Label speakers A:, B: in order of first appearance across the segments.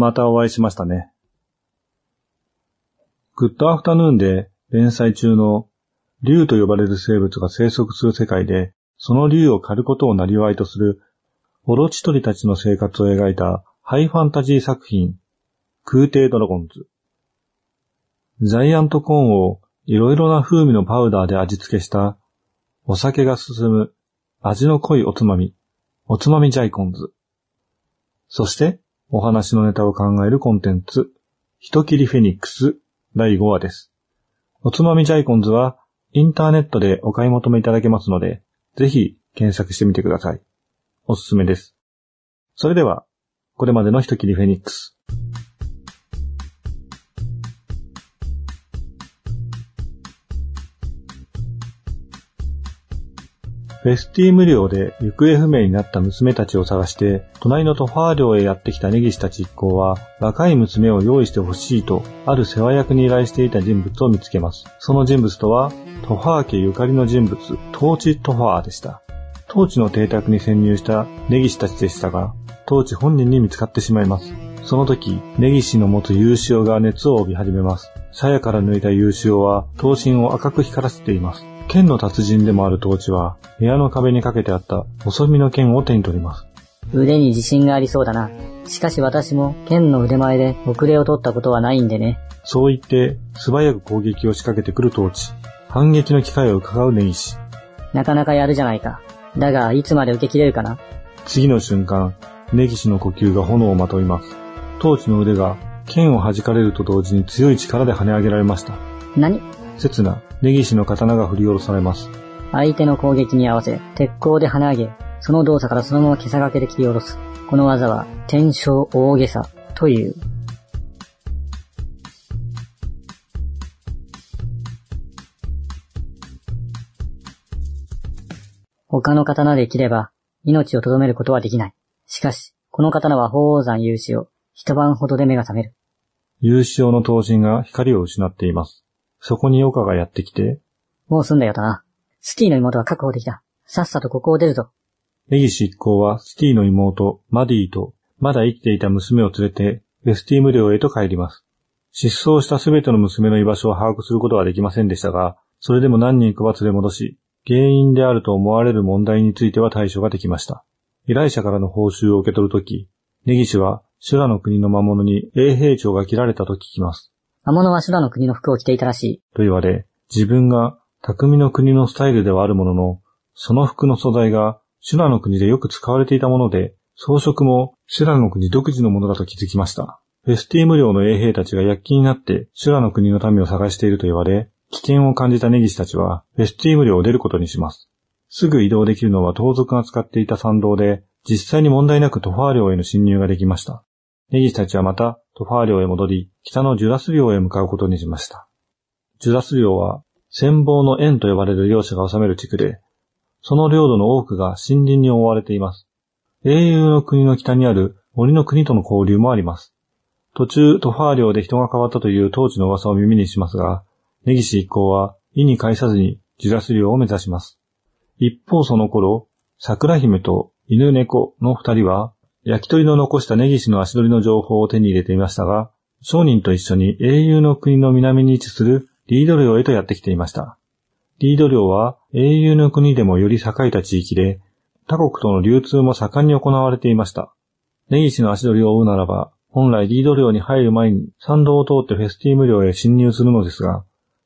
A: またお会いしましたね。グッドアフタヌーンで連載中の竜と呼ばれる生物が生息する世界で、その竜を狩ることをなりわいとするオロチ鳥たちの生活を描いたハイファンタジー作品、空挺ドラゴンズ。ジャイアントコーンをいろいろな風味のパウダーで味付けしたお酒が進む味の濃いおつまみ、おつまみジャイコンズ。そしてお話のネタを考えるコンテンツ、人切りフェニックス第5話です。おつまみジャイコンズはインターネットでお買い求めいただけますので、ぜひ検索してみてください。おすすめです。それでは、これまでの人切りフェニックス。フェスティーム領で行方不明になった娘たちを探して、隣のトファー領へやってきた根岸たち一行は、若い娘を用意してほしいと、ある世話役に依頼していた人物を見つけます。その人物とは、トファー家ゆかりの人物、トーチトファーでした。トーチの邸宅に潜入した根岸たちでしたが、トーチ本人に見つかってしまいます。その時、根岸の持つ優潮が熱を帯び始めます。鞘から抜いた優潮は、刀身を赤く光らせています。剣の達人でもあるトーチは、部屋の壁にかけてあった細身の剣を手に取ります。
B: 腕に自信がありそうだな。しかし私も剣の腕前で遅れを取ったことはないんでね。
A: そう言って、素早く攻撃を仕掛けてくるトーチ。反撃の機会を伺う根岸。
B: なかなかやるじゃないか。だが、いつまで受け切れるかな
A: 次の瞬間、根岸の呼吸が炎をまといます。トーチの腕が剣を弾かれると同時に強い力で跳ね上げられました。
B: 何？
A: 刹那、根岸の刀が振り下ろされます。
B: 相手の攻撃に合わせ、鉄鋼で跳ね上げ、その動作からそのまま毛さがけで切り下ろす。この技は、天正大げさという。他の刀で切れば、命をとどめることはできない。しかし、この刀は鳳凰山勇士を一晩ほどで目が覚める。
A: 勇士用の刀身が光を失っています。そこに岡がやってきて、
B: もう済んだよだな。スティの妹は確保できた。さっさとここを出るぞ。
A: ネギシ一行はスティの妹、マディと、まだ生きていた娘を連れて、ウェスティム領へと帰ります。失踪したすべての娘の居場所を把握することはできませんでしたが、それでも何人かは連れ戻し、原因であると思われる問題については対処ができました。依頼者からの報酬を受け取るとき、ネギシは修羅の国の魔物に衛兵長が切られたと聞きます。
B: 魔物は修羅の国の服を着ていたらしい。
A: と言われ、自分が匠の国のスタイルではあるものの、その服の素材が修羅の国でよく使われていたもので、装飾も修羅の国独自のものだと気づきました。フェスティーム領の衛兵たちが躍起になって修羅の国の民を探していると言われ、危険を感じたネギシたちはフェスティーム領を出ることにします。すぐ移動できるのは盗賊が使っていた参道で、実際に問題なくトファー領への侵入ができました。ネギシたちはまたトファー領へ戻り、北のジュラス領へ向かうことにしました。ジュラス領は、戦望の円と呼ばれる領主が治める地区で、その領土の多くが森林に覆われています。英雄の国の北にある森の国との交流もあります。途中、トファー領で人が変わったというトーチの噂を耳にしますが、ネギシ一行は意に介さずにジュラス領を目指します。一方その頃、桜姫と犬猫の二人は焼き鳥の残した根岸の足取りの情報を手に入れていましたが、商人と一緒に英雄の国の南に位置するリード領へとやってきていました。リード領は英雄の国でもより栄えた地域で、他国との流通も盛んに行われていました。根岸の足取りを追うならば、本来リード領に入る前に参道を通ってフェスティーム領へ侵入するのですが、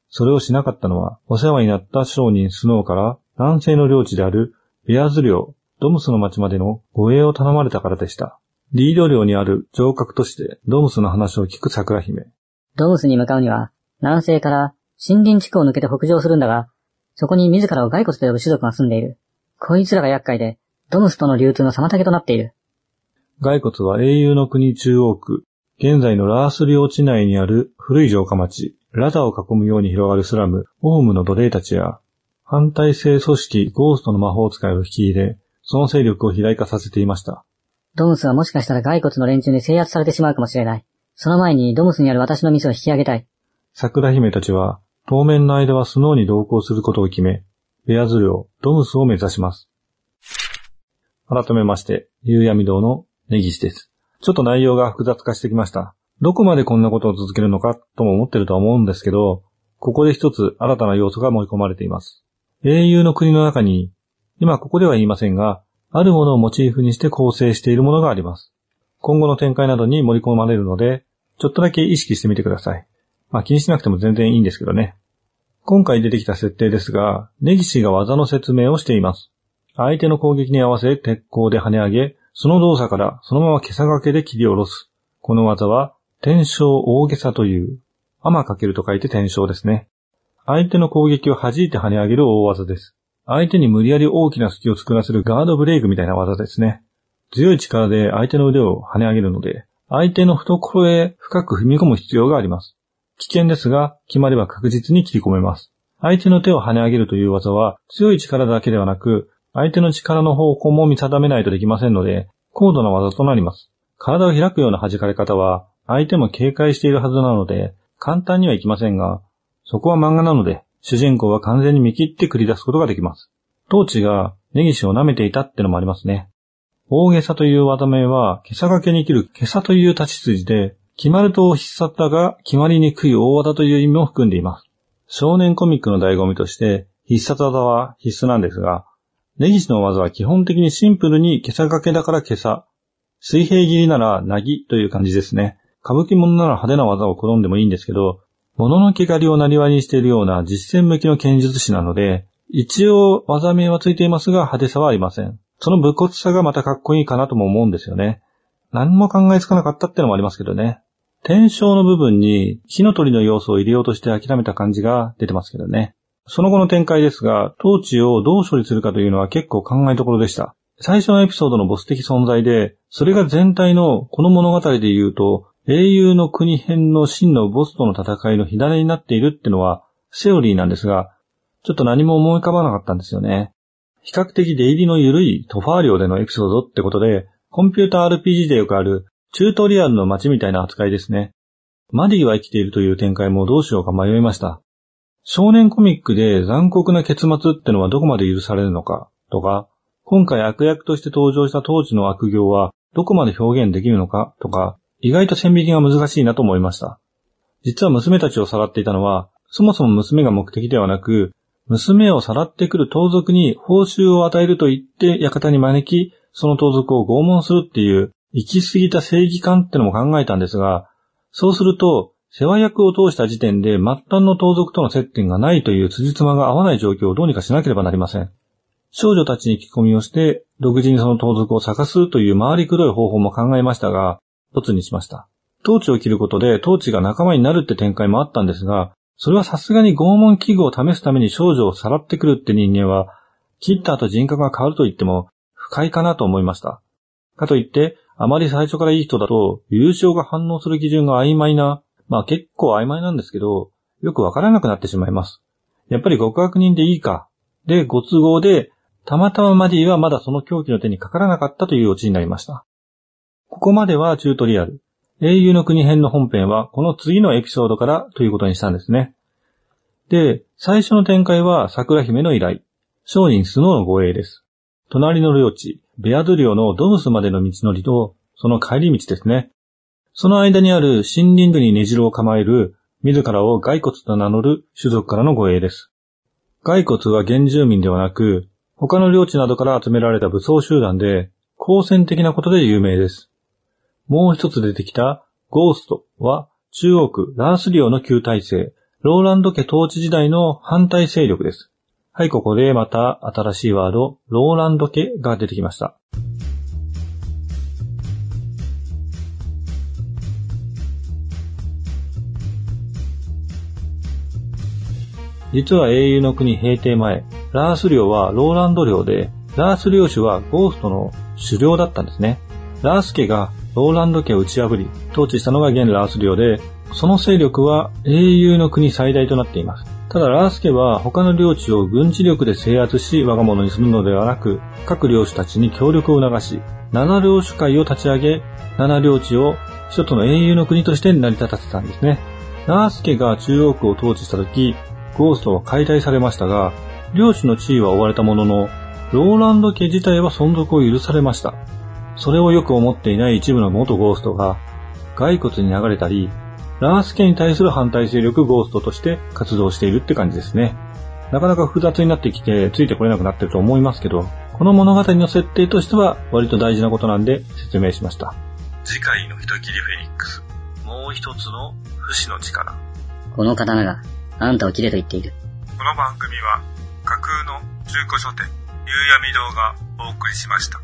A: それをしなかったのは、お世話になった商人スノーから南西の領地であるベアズ領ドムスの町までの護衛を頼まれたからでした。リード領にある城郭としてドムスの話を聞く桜姫。
B: ドムスに向かうには、南西から森林地区を抜けて北上するんだが、そこに自らを骸骨と呼ぶ種族が住んでいる。こいつらが厄介で、ドムスとの流通の妨げとなっている。
A: 骸骨は英雄の国中央区、現在のラース領地内にある古い城下町、ラザを囲むように広がるスラム、オウムの奴隷たちや、反対性組織ゴーストの魔法使いを引き入れ、その勢力を肥大化させていました。
B: ドムスはもしかしたら骸骨の連中に制圧されてしまうかもしれない。その前にドムスにある私の店を引き上げたい。
A: 桜姫たちは、当面の間はスノーに同行することを決め、ベアズ領、ドムスを目指します。改めまして、夕闇堂の根岸です。ちょっと内容が複雑化してきました。どこまでこんなことを続けるのかとも思ってるとは思うんですけど、ここで一つ新たな要素が盛り込まれています。英雄の国の中に、今ここでは言いませんが、あるものをモチーフにして構成しているものがあります。今後の展開などに盛り込まれるので、ちょっとだけ意識してみてください。まあ気にしなくても全然いいんですけどね。今回出てきた設定ですが、ネギシが技の説明をしています。相手の攻撃に合わせ鉄鋼で跳ね上げ、その動作からそのまま袈裟掛けで切り下ろす。この技は、天正大袈裟という、天かけると書いて天正ですね。相手の攻撃を弾いて跳ね上げる大技です。相手に無理やり大きな隙を作らせるガードブレイクみたいな技ですね。強い力で相手の腕を跳ね上げるので、相手の懐へ深く踏み込む必要があります。危険ですが、決まれば確実に切り込めます。相手の手を跳ね上げるという技は、強い力だけではなく、相手の力の方向も見定めないとできませんので、高度な技となります。体を開くような弾かれ方は、相手も警戒しているはずなので、簡単にはいきませんが、そこは漫画なので、主人公は完全に見切って繰り出すことができます。トーチが根岸を舐めていたってのもありますね。大げさという技名は、袈裟掛けに切る袈裟という立ち筋で、決まると必殺だが決まりにくい大技という意味も含んでいます。少年コミックの醍醐味として、必殺技は必須なんですが、根岸の技は基本的にシンプルに袈裟掛けだから袈裟。水平切りならなぎという感じですね。歌舞伎物なら派手な技を好んでもいいんですけど、物の毛刈りをなりわにしているような実践向きの剣術師なので、一応技名はついていますが派手さはありません。その武骨さがまたかっこいいかなとも思うんですよね。何も考えつかなかったってのもありますけどね。天正の部分に火の鳥の要素を入れようとして諦めた感じが出てますけどね。その後の展開ですが、統治をどう処理するかというのは結構考えどころでした。最初のエピソードのボス的存在で、それが全体のこの物語で言うと、英雄の国編の真のボスとの戦いの火種になっているってのは、セオリーなんですが、ちょっと何も思い浮かばなかったんですよね。比較的出入りの緩いトファー領でのエピソードってことで、コンピューター RPG でよくあるチュートリアルの街みたいな扱いですね。マディは生きているという展開もどうしようか迷いました。少年コミックで残酷な結末ってのはどこまで許されるのか、とか、今回悪役として登場した当時の悪行はどこまで表現できるのか、とか、意外と線引きが難しいなと思いました。実は娘たちをさらっていたのは、そもそも娘が目的ではなく、娘をさらってくる盗賊に報酬を与えると言って館に招き、その盗賊を拷問するっていう、行き過ぎた正義感ってのも考えたんですが、そうすると、世話役を通した時点で末端の盗賊との接点がないという辻褄が合わない状況をどうにかしなければなりません。少女たちに聞き込みをして、独自にその盗賊を探すという回りくどい方法も考えましたが、突にしました。統治を切ることで統治が仲間になるって展開もあったんですが、それはさすがに拷問器具を試すために少女をさらってくるって人間は、切った後人格が変わると言っても不快かなと思いました。かといって、あまり最初からいい人だと、優勝が反応する基準が曖昧なまあ結構曖昧なんですけど、よくわからなくなってしまいます。やっぱり極悪人でいいか。で、ご都合で、たまたまマディはまだその狂気の手にかからなかったというオチになりました。ここまではチュートリアル。英雄の国編の本編はこの次のエピソードからということにしたんですね。で、最初の展開は桜姫の依頼。商人スノーの護衛です。隣の領地、ベアド領のドムスまでの道のりと、その帰り道ですね。その間にある森林部に根城を構える、自らを骸骨と名乗る種族からの護衛です。骸骨は原住民ではなく、他の領地などから集められた武装集団で、好戦的なことで有名です。もう一つ出てきたゴーストは中央区ラース領の旧体制、ローランド家統治時代の反対勢力です。はい、ここでまた新しいワード、ローランド家が出てきました。実は英雄の国平定前、ラース領はローランド領で、ラース領主はゴーストの首領だったんですね。ラース家がローランド家を打ち破り、統治したのが現ラース領で、その勢力は英雄の国最大となっています。ただラース家は他の領地を軍事力で制圧し我が物にするのではなく、各領主たちに協力を促し、七領主会を立ち上げ、七領地を一つの英雄の国として成り立たせたんですね。ラース家が中央区を統治した時、ゴーストは解体されましたが、領主の地位は追われたものの、ローランド家自体は存続を許されました。それをよく思っていない一部の元ゴーストが、骸骨に流れたり、ラース家に対する反対勢力ゴーストとして活動しているって感じですね。なかなか複雑になってきてついてこれなくなってると思いますけど、この物語の設定としては割と大事なことなんで説明しました。次回の人切りフェニックス。もう一つの不死の力。
B: この刀があんたを切れと言っている。
A: この番組は架空の中古書店、夕闇堂がお送りしました。